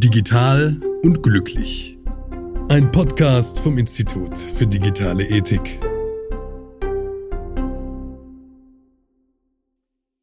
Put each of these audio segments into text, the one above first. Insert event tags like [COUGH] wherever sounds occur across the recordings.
Digital und glücklich. Ein Podcast vom Institut für digitale Ethik.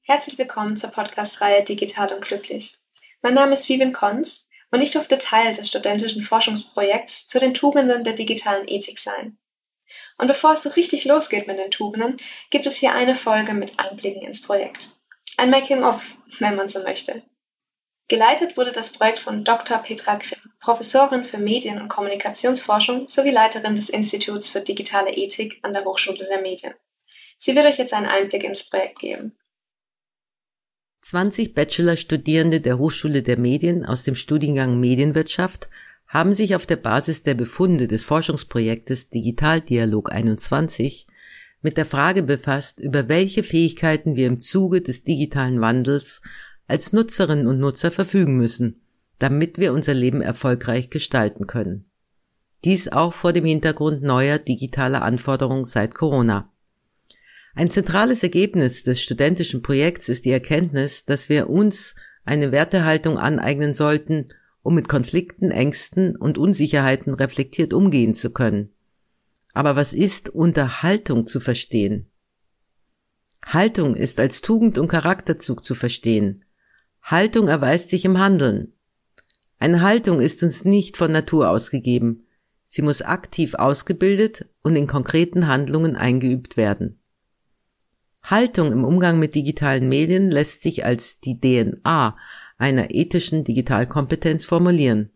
Herzlich willkommen zur Podcast-Reihe Digital und glücklich. Mein Name ist Vivian Kons und ich durfte Teil des studentischen Forschungsprojekts zu den Tugenden der digitalen Ethik sein. Und bevor es so richtig losgeht mit den Tugenden, gibt es hier eine Folge mit Einblicken ins Projekt. Ein Making-of, wenn man so möchte. Geleitet wurde das Projekt von Dr. Petra Grimm, Professorin für Medien- und Kommunikationsforschung sowie Leiterin des Instituts für digitale Ethik an der Hochschule der Medien. Sie wird euch jetzt einen Einblick ins Projekt geben. 20 Bachelorstudierende der Hochschule der Medien aus dem Studiengang Medienwirtschaft haben sich auf der Basis der Befunde des Forschungsprojektes Digitaldialog 21 mit der Frage befasst, über welche Fähigkeiten wir im Zuge des digitalen Wandels als Nutzerinnen und Nutzer verfügen müssen, damit wir unser Leben erfolgreich gestalten können. Dies auch vor dem Hintergrund neuer digitaler Anforderungen seit Corona. Ein zentrales Ergebnis des studentischen Projekts ist die Erkenntnis, dass wir uns eine Wertehaltung aneignen sollten, um mit Konflikten, Ängsten und Unsicherheiten reflektiert umgehen zu können. Aber was ist unter Haltung zu verstehen? Haltung ist als Tugend und Charakterzug zu verstehen, Haltung erweist sich im Handeln. Eine Haltung ist uns nicht von Natur ausgegeben. Sie muss aktiv ausgebildet und in konkreten Handlungen eingeübt werden. Haltung im Umgang mit digitalen Medien lässt sich als die DNA einer ethischen Digitalkompetenz formulieren.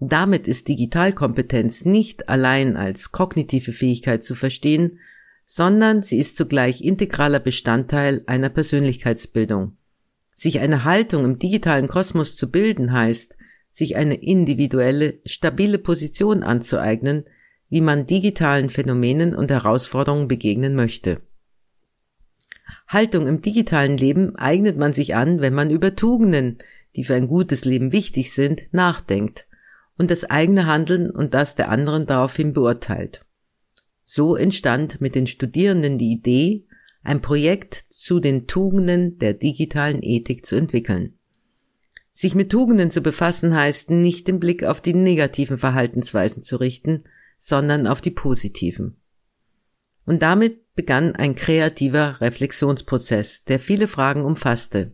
Damit ist Digitalkompetenz nicht allein als kognitive Fähigkeit zu verstehen, sondern sie ist zugleich integraler Bestandteil einer Persönlichkeitsbildung. Sich eine Haltung im digitalen Kosmos zu bilden heißt, sich eine individuelle, stabile Position anzueignen, wie man digitalen Phänomenen und Herausforderungen begegnen möchte. Haltung im digitalen Leben eignet man sich an, wenn man über Tugenden, die für ein gutes Leben wichtig sind, nachdenkt und das eigene Handeln und das der anderen daraufhin beurteilt. So entstand mit den Studierenden die Idee, ein Projekt zu den Tugenden der digitalen Ethik zu entwickeln. Sich mit Tugenden zu befassen heißt nicht den Blick auf die negativen Verhaltensweisen zu richten, sondern auf die positiven. Und damit begann ein kreativer Reflexionsprozess, der viele Fragen umfasste.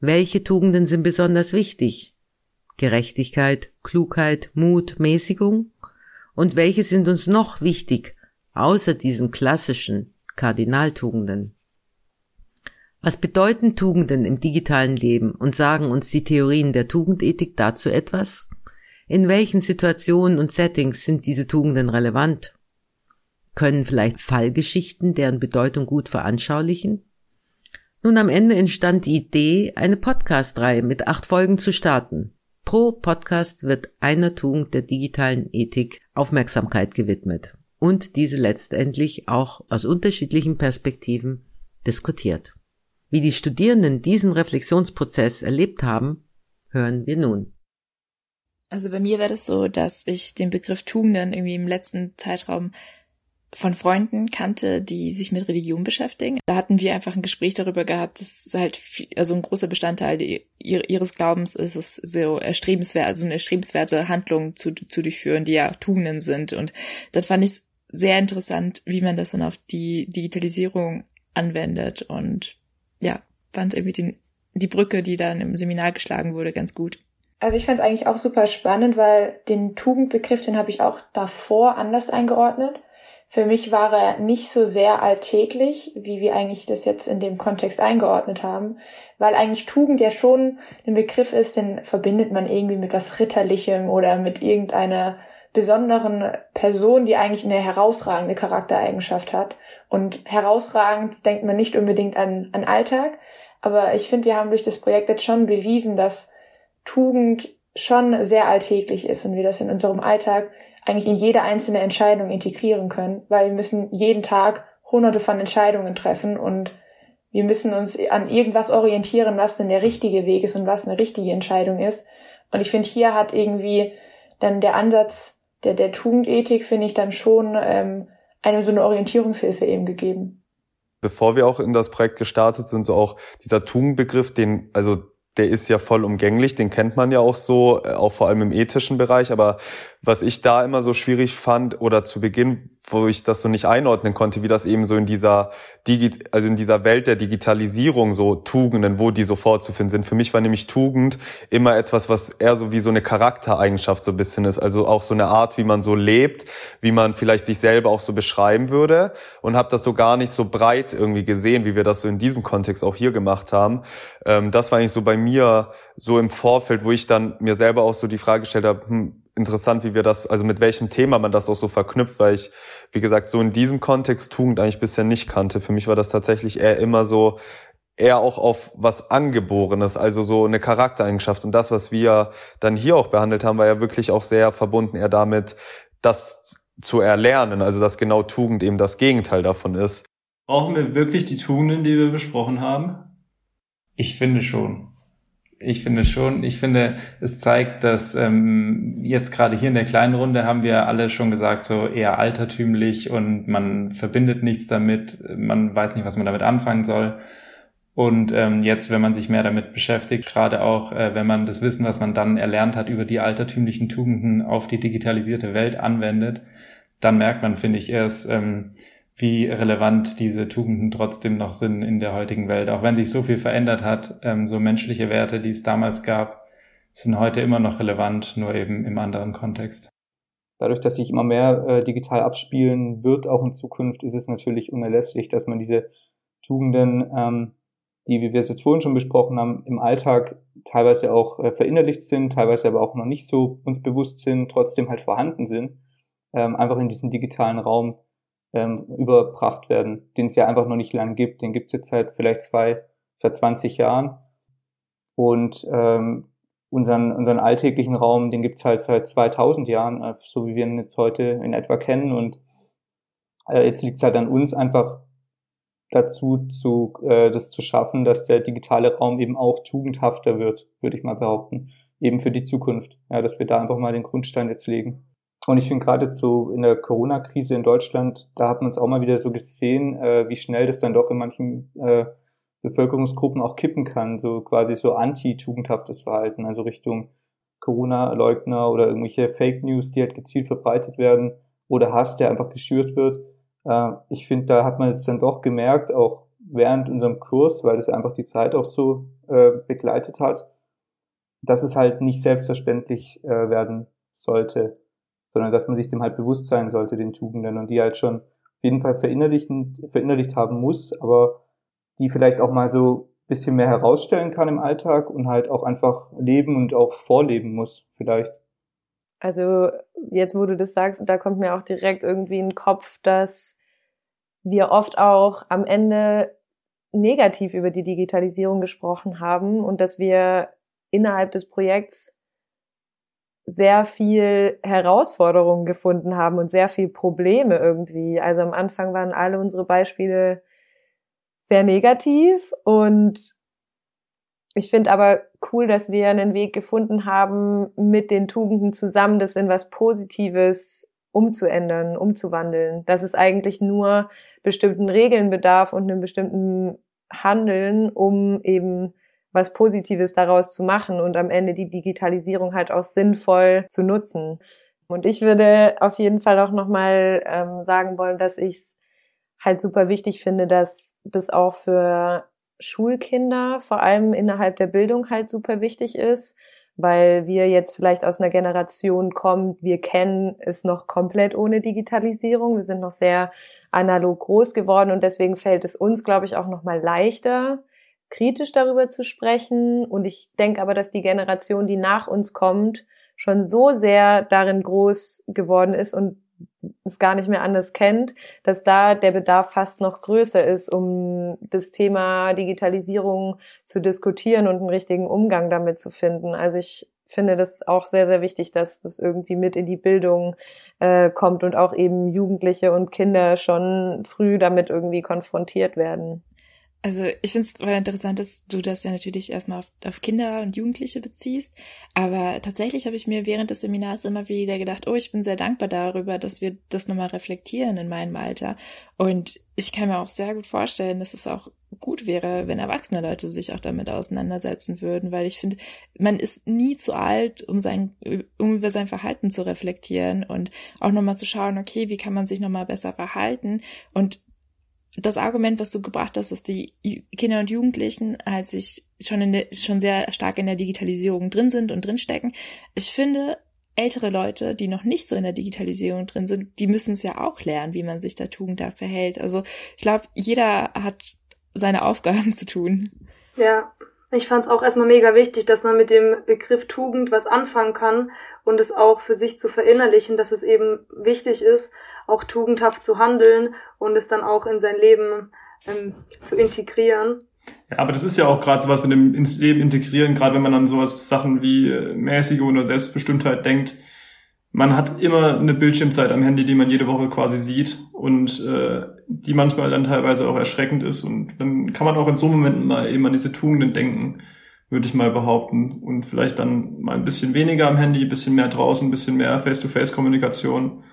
Welche Tugenden sind besonders wichtig? Gerechtigkeit, Klugheit, Mut, Mäßigung? Und welche sind uns noch wichtig, außer diesen klassischen Kardinaltugenden. Was bedeuten Tugenden im digitalen Leben und sagen uns die Theorien der Tugendethik dazu etwas? In welchen Situationen und Settings sind diese Tugenden relevant? Können vielleicht Fallgeschichten deren Bedeutung gut veranschaulichen? Nun am Ende entstand die Idee, eine Podcast-Reihe mit acht Folgen zu starten. Pro Podcast wird einer Tugend der digitalen Ethik Aufmerksamkeit gewidmet und diese letztendlich auch aus unterschiedlichen Perspektiven diskutiert. Wie die Studierenden diesen Reflexionsprozess erlebt haben, hören wir nun. Also bei mir wäre das so, dass ich den Begriff Tugenden irgendwie im letzten Zeitraum von Freunden kannte, die sich mit Religion beschäftigen. Da hatten wir einfach ein Gespräch darüber gehabt, dass halt viel, also ein großer Bestandteil ihres Glaubens ist es so erstrebenswert, also eine erstrebenswerte Handlung zu, zu durchführen, die ja Tugenden sind. Und dann fand ich es sehr interessant, wie man das dann auf die Digitalisierung anwendet und ja, fand irgendwie den, die Brücke, die dann im Seminar geschlagen wurde, ganz gut. Also ich fand es eigentlich auch super spannend, weil den Tugendbegriff, den habe ich auch davor anders eingeordnet. Für mich war er nicht so sehr alltäglich, wie wir eigentlich das jetzt in dem Kontext eingeordnet haben, weil eigentlich Tugend ja schon ein Begriff ist, den verbindet man irgendwie mit was Ritterlichem oder mit irgendeiner besonderen Person, die eigentlich eine herausragende Charaktereigenschaft hat. Und herausragend denkt man nicht unbedingt an, an Alltag, aber ich finde, wir haben durch das Projekt jetzt schon bewiesen, dass Tugend schon sehr alltäglich ist und wir das in unserem Alltag eigentlich in jede einzelne Entscheidung integrieren können, weil wir müssen jeden Tag hunderte von Entscheidungen treffen und wir müssen uns an irgendwas orientieren, was denn der richtige Weg ist und was eine richtige Entscheidung ist. Und ich finde, hier hat irgendwie dann der Ansatz der, der Tugendethik finde ich dann schon ähm, eine so eine Orientierungshilfe eben gegeben. Bevor wir auch in das Projekt gestartet sind, so auch dieser Tugendbegriff, den, also der ist ja voll umgänglich, den kennt man ja auch so, äh, auch vor allem im ethischen Bereich. Aber was ich da immer so schwierig fand oder zu Beginn, wo ich das so nicht einordnen konnte, wie das eben so in dieser Digi also in dieser Welt der Digitalisierung so Tugenden, wo die so vorzufinden sind. Für mich war nämlich Tugend immer etwas, was eher so wie so eine Charaktereigenschaft so ein bisschen ist. Also auch so eine Art, wie man so lebt, wie man vielleicht sich selber auch so beschreiben würde. Und habe das so gar nicht so breit irgendwie gesehen, wie wir das so in diesem Kontext auch hier gemacht haben. Ähm, das war eigentlich so bei mir so im Vorfeld, wo ich dann mir selber auch so die Frage gestellt habe, hm, interessant, wie wir das, also mit welchem Thema man das auch so verknüpft, weil ich, wie gesagt, so in diesem Kontext Tugend eigentlich bisher nicht kannte. Für mich war das tatsächlich eher immer so, eher auch auf was Angeborenes, also so eine Charaktereigenschaft. Und das, was wir dann hier auch behandelt haben, war ja wirklich auch sehr verbunden eher damit, das zu erlernen, also dass genau Tugend eben das Gegenteil davon ist. Brauchen wir wirklich die Tugenden, die wir besprochen haben? Ich finde schon. Ich finde schon. Ich finde, es zeigt, dass ähm, jetzt gerade hier in der kleinen Runde haben wir alle schon gesagt, so eher altertümlich und man verbindet nichts damit, man weiß nicht, was man damit anfangen soll. Und ähm, jetzt, wenn man sich mehr damit beschäftigt, gerade auch, äh, wenn man das Wissen, was man dann erlernt hat, über die altertümlichen Tugenden auf die digitalisierte Welt anwendet, dann merkt man, finde ich, erst, ähm, wie relevant diese Tugenden trotzdem noch sind in der heutigen Welt. Auch wenn sich so viel verändert hat, ähm, so menschliche Werte, die es damals gab, sind heute immer noch relevant, nur eben im anderen Kontext. Dadurch, dass sich immer mehr äh, digital abspielen wird, auch in Zukunft, ist es natürlich unerlässlich, dass man diese Tugenden, ähm, die, wie wir es jetzt vorhin schon besprochen haben, im Alltag teilweise auch äh, verinnerlicht sind, teilweise aber auch noch nicht so uns bewusst sind, trotzdem halt vorhanden sind, ähm, einfach in diesen digitalen Raum ähm, überbracht werden, den es ja einfach noch nicht lang gibt. Den gibt es jetzt seit vielleicht zwei, seit 20 Jahren. Und ähm, unseren, unseren alltäglichen Raum, den gibt es halt seit 2000 Jahren, äh, so wie wir ihn jetzt heute in etwa kennen. Und äh, jetzt liegt es halt an uns einfach dazu, zu, äh, das zu schaffen, dass der digitale Raum eben auch tugendhafter wird, würde ich mal behaupten. Eben für die Zukunft. Ja, dass wir da einfach mal den Grundstein jetzt legen. Und ich finde gerade so in der Corona-Krise in Deutschland, da hat man es auch mal wieder so gesehen, äh, wie schnell das dann doch in manchen äh, Bevölkerungsgruppen auch kippen kann, so quasi so anti-tugendhaftes Verhalten, also Richtung Corona-Leugner oder irgendwelche Fake News, die halt gezielt verbreitet werden oder Hass, der einfach geschürt wird. Äh, ich finde, da hat man jetzt dann doch gemerkt, auch während unserem Kurs, weil das einfach die Zeit auch so äh, begleitet hat, dass es halt nicht selbstverständlich äh, werden sollte sondern dass man sich dem halt bewusst sein sollte, den Tugenden und die halt schon auf jeden Fall verinnerlicht, verinnerlicht haben muss, aber die vielleicht auch mal so bisschen mehr herausstellen kann im Alltag und halt auch einfach leben und auch vorleben muss, vielleicht. Also jetzt, wo du das sagst, da kommt mir auch direkt irgendwie in den Kopf, dass wir oft auch am Ende negativ über die Digitalisierung gesprochen haben und dass wir innerhalb des Projekts sehr viel Herausforderungen gefunden haben und sehr viel Probleme irgendwie. Also am Anfang waren alle unsere Beispiele sehr negativ und ich finde aber cool, dass wir einen Weg gefunden haben, mit den Tugenden zusammen das in was Positives umzuändern, umzuwandeln. Dass es eigentlich nur bestimmten Regeln bedarf und einem bestimmten Handeln, um eben was Positives daraus zu machen und am Ende die Digitalisierung halt auch sinnvoll zu nutzen. Und ich würde auf jeden Fall auch nochmal ähm, sagen wollen, dass ich es halt super wichtig finde, dass das auch für Schulkinder, vor allem innerhalb der Bildung halt super wichtig ist, weil wir jetzt vielleicht aus einer Generation kommen, wir kennen es noch komplett ohne Digitalisierung, wir sind noch sehr analog groß geworden und deswegen fällt es uns, glaube ich, auch nochmal leichter, kritisch darüber zu sprechen. Und ich denke aber, dass die Generation, die nach uns kommt, schon so sehr darin groß geworden ist und es gar nicht mehr anders kennt, dass da der Bedarf fast noch größer ist, um das Thema Digitalisierung zu diskutieren und einen richtigen Umgang damit zu finden. Also ich finde das auch sehr, sehr wichtig, dass das irgendwie mit in die Bildung äh, kommt und auch eben Jugendliche und Kinder schon früh damit irgendwie konfrontiert werden. Also ich finde es voll interessant, dass du das ja natürlich erstmal auf, auf Kinder und Jugendliche beziehst. Aber tatsächlich habe ich mir während des Seminars immer wieder gedacht, oh, ich bin sehr dankbar darüber, dass wir das nochmal reflektieren in meinem Alter. Und ich kann mir auch sehr gut vorstellen, dass es auch gut wäre, wenn erwachsene Leute sich auch damit auseinandersetzen würden, weil ich finde, man ist nie zu alt, um sein, um über sein Verhalten zu reflektieren und auch nochmal zu schauen, okay, wie kann man sich nochmal besser verhalten und das Argument, was du gebracht hast, dass die Kinder und Jugendlichen halt sich schon in der, schon sehr stark in der Digitalisierung drin sind und drinstecken. Ich finde, ältere Leute, die noch nicht so in der Digitalisierung drin sind, die müssen es ja auch lernen, wie man sich da tugendhaft verhält. Also ich glaube, jeder hat seine Aufgaben [LAUGHS] zu tun. Ja, ich fand es auch erstmal mega wichtig, dass man mit dem Begriff Tugend was anfangen kann und es auch für sich zu verinnerlichen, dass es eben wichtig ist, auch tugendhaft zu handeln und es dann auch in sein Leben ähm, zu integrieren. Ja, aber das ist ja auch gerade sowas mit dem ins Leben integrieren, gerade wenn man an sowas Sachen wie äh, mäßige oder Selbstbestimmtheit denkt. Man hat immer eine Bildschirmzeit am Handy, die man jede Woche quasi sieht und äh, die manchmal dann teilweise auch erschreckend ist und dann kann man auch in so Momenten mal eben an diese Tugenden denken, würde ich mal behaupten und vielleicht dann mal ein bisschen weniger am Handy, ein bisschen mehr draußen, ein bisschen mehr Face-to-Face-Kommunikation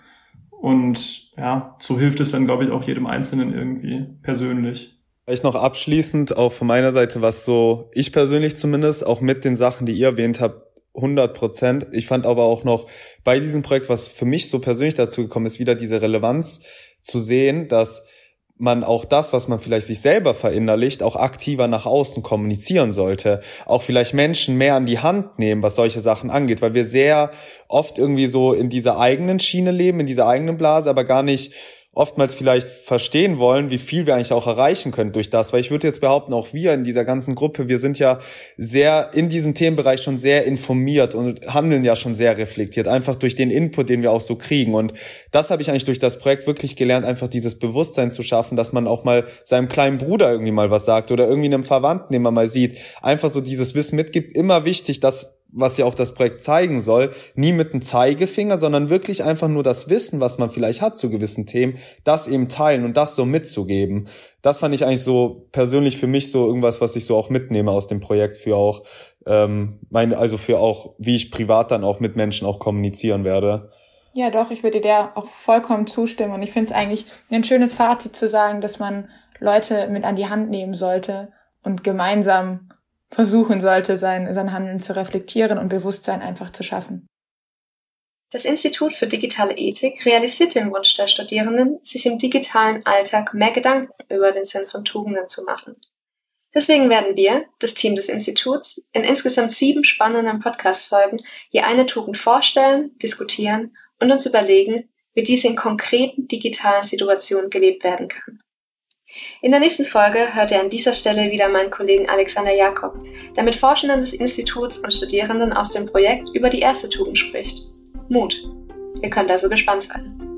und ja, so hilft es dann, glaube ich, auch jedem Einzelnen irgendwie persönlich. Vielleicht noch abschließend auch von meiner Seite, was so ich persönlich zumindest auch mit den Sachen, die ihr erwähnt habt, 100 Prozent. Ich fand aber auch noch bei diesem Projekt, was für mich so persönlich dazu gekommen ist, wieder diese Relevanz zu sehen, dass man auch das, was man vielleicht sich selber verinnerlicht, auch aktiver nach außen kommunizieren sollte. Auch vielleicht Menschen mehr an die Hand nehmen, was solche Sachen angeht, weil wir sehr oft irgendwie so in dieser eigenen Schiene leben, in dieser eigenen Blase, aber gar nicht oftmals vielleicht verstehen wollen, wie viel wir eigentlich auch erreichen können durch das. Weil ich würde jetzt behaupten, auch wir in dieser ganzen Gruppe, wir sind ja sehr in diesem Themenbereich schon sehr informiert und handeln ja schon sehr reflektiert, einfach durch den Input, den wir auch so kriegen. Und das habe ich eigentlich durch das Projekt wirklich gelernt, einfach dieses Bewusstsein zu schaffen, dass man auch mal seinem kleinen Bruder irgendwie mal was sagt oder irgendwie einem Verwandten, den man mal sieht, einfach so dieses Wissen mitgibt. Immer wichtig, dass was ja auch das Projekt zeigen soll, nie mit einem Zeigefinger, sondern wirklich einfach nur das Wissen, was man vielleicht hat zu gewissen Themen, das eben teilen und das so mitzugeben. Das fand ich eigentlich so persönlich für mich so irgendwas, was ich so auch mitnehme aus dem Projekt für auch ähm, meine, also für auch, wie ich privat dann auch mit Menschen auch kommunizieren werde. Ja, doch, ich würde dir auch vollkommen zustimmen und ich finde es eigentlich ein schönes Fazit zu sagen, dass man Leute mit an die Hand nehmen sollte und gemeinsam versuchen sollte, sein, sein Handeln zu reflektieren und Bewusstsein einfach zu schaffen. Das Institut für digitale Ethik realisiert den Wunsch der Studierenden, sich im digitalen Alltag mehr Gedanken über den Sinn von Tugenden zu machen. Deswegen werden wir, das Team des Instituts, in insgesamt sieben spannenden Podcast-Folgen je eine Tugend vorstellen, diskutieren und uns überlegen, wie diese in konkreten digitalen Situationen gelebt werden kann. In der nächsten Folge hört ihr an dieser Stelle wieder meinen Kollegen Alexander Jakob, der mit Forschenden des Instituts und Studierenden aus dem Projekt über die erste Tugend spricht. Mut. Ihr könnt also gespannt sein.